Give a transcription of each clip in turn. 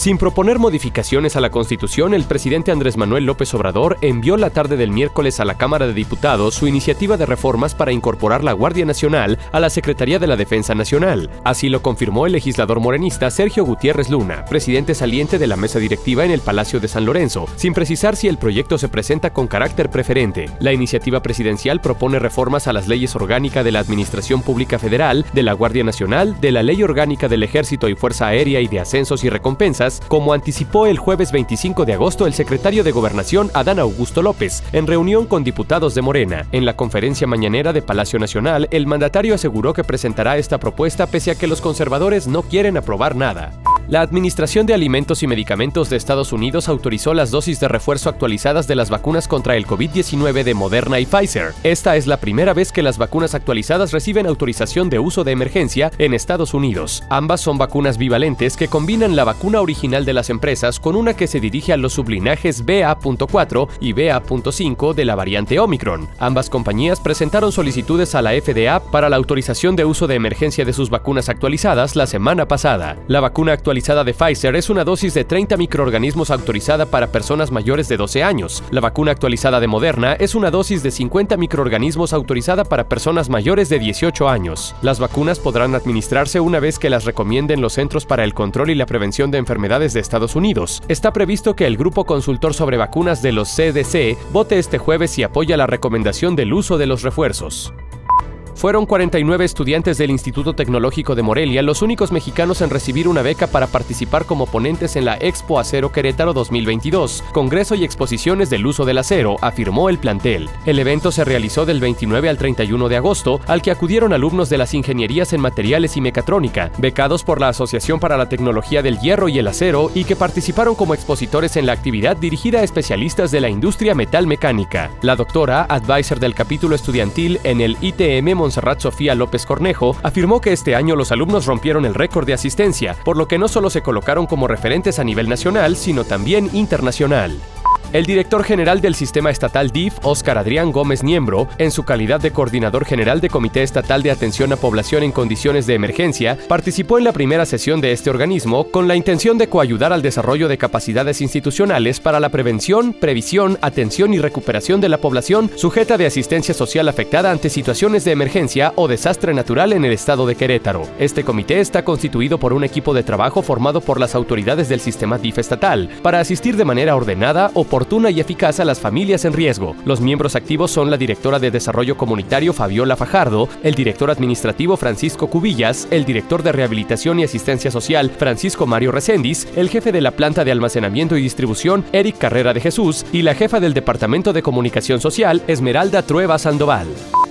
Sin proponer modificaciones a la Constitución, el presidente Andrés Manuel López Obrador envió la tarde del miércoles a la Cámara de Diputados su iniciativa de reformas para incorporar la Guardia Nacional a la Secretaría de la Defensa Nacional. Así lo confirmó el legislador morenista Sergio Gutiérrez Luna, presidente saliente de la mesa directiva en el Palacio de San Lorenzo, sin precisar si el proyecto se presenta con carácter preferente. La iniciativa presidencial propone reformas a las leyes orgánicas de la Administración Pública Federal, de la Guardia Nacional, de la Ley Orgánica del Ejército y Fuerza Aérea y de Ascensos y Recompensas, como anticipó el jueves 25 de agosto el secretario de Gobernación Adán Augusto López, en reunión con diputados de Morena. En la conferencia mañanera de Palacio Nacional, el mandatario aseguró que presentará esta propuesta pese a que los conservadores no quieren aprobar nada. La Administración de Alimentos y Medicamentos de Estados Unidos autorizó las dosis de refuerzo actualizadas de las vacunas contra el COVID-19 de Moderna y Pfizer. Esta es la primera vez que las vacunas actualizadas reciben autorización de uso de emergencia en Estados Unidos. Ambas son vacunas bivalentes que combinan la vacuna original de las empresas con una que se dirige a los sublinajes BA.4 y BA.5 de la variante Omicron. Ambas compañías presentaron solicitudes a la FDA para la autorización de uso de emergencia de sus vacunas actualizadas la semana pasada. La vacuna actualizada de Pfizer es una dosis de 30 microorganismos autorizada para personas mayores de 12 años. La vacuna actualizada de Moderna es una dosis de 50 microorganismos autorizada para personas mayores de 18 años. Las vacunas podrán administrarse una vez que las recomienden los Centros para el Control y la Prevención de Enfermedades de Estados Unidos. Está previsto que el Grupo Consultor sobre Vacunas de los CDC vote este jueves y apoya la recomendación del uso de los refuerzos. Fueron 49 estudiantes del Instituto Tecnológico de Morelia los únicos mexicanos en recibir una beca para participar como ponentes en la Expo Acero Querétaro 2022, Congreso y Exposiciones del Uso del Acero, afirmó el plantel. El evento se realizó del 29 al 31 de agosto, al que acudieron alumnos de las ingenierías en materiales y mecatrónica, becados por la Asociación para la Tecnología del Hierro y el Acero y que participaron como expositores en la actividad dirigida a especialistas de la industria metal mecánica. La doctora, advisor del capítulo estudiantil en el ITM Montserrat Sofía López Cornejo, afirmó que este año los alumnos rompieron el récord de asistencia, por lo que no solo se colocaron como referentes a nivel nacional, sino también internacional. El director general del sistema estatal DIF, Óscar Adrián Gómez Niembro, en su calidad de coordinador general de Comité Estatal de Atención a Población en Condiciones de Emergencia, participó en la primera sesión de este organismo con la intención de coayudar al desarrollo de capacidades institucionales para la prevención, previsión, atención y recuperación de la población sujeta de asistencia social afectada ante situaciones de emergencia o desastre natural en el estado de Querétaro. Este comité está constituido por un equipo de trabajo formado por las autoridades del sistema DIF estatal para asistir de manera ordenada, o por y eficaz a las familias en riesgo. Los miembros activos son la directora de Desarrollo Comunitario Fabiola Fajardo, el director administrativo Francisco Cubillas, el director de Rehabilitación y Asistencia Social Francisco Mario Recendis, el jefe de la planta de almacenamiento y distribución Eric Carrera de Jesús y la jefa del Departamento de Comunicación Social Esmeralda Trueba Sandoval.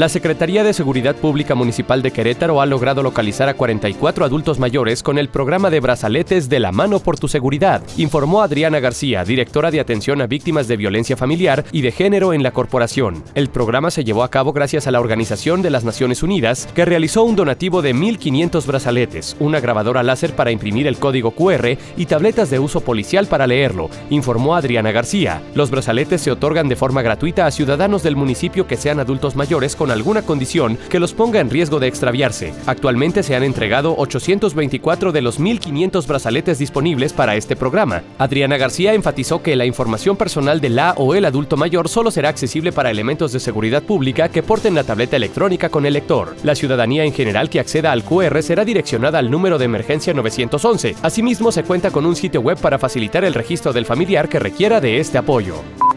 La Secretaría de Seguridad Pública Municipal de Querétaro ha logrado localizar a 44 adultos mayores con el programa de brazaletes de la mano por tu seguridad, informó Adriana García, directora de atención a víctimas de violencia familiar y de género en la corporación. El programa se llevó a cabo gracias a la Organización de las Naciones Unidas, que realizó un donativo de 1.500 brazaletes, una grabadora láser para imprimir el código QR y tabletas de uso policial para leerlo, informó Adriana García. Los brazaletes se otorgan de forma gratuita a ciudadanos del municipio que sean adultos mayores alguna condición que los ponga en riesgo de extraviarse. Actualmente se han entregado 824 de los 1.500 brazaletes disponibles para este programa. Adriana García enfatizó que la información personal de la o el adulto mayor solo será accesible para elementos de seguridad pública que porten la tableta electrónica con el lector. La ciudadanía en general que acceda al QR será direccionada al número de emergencia 911. Asimismo, se cuenta con un sitio web para facilitar el registro del familiar que requiera de este apoyo.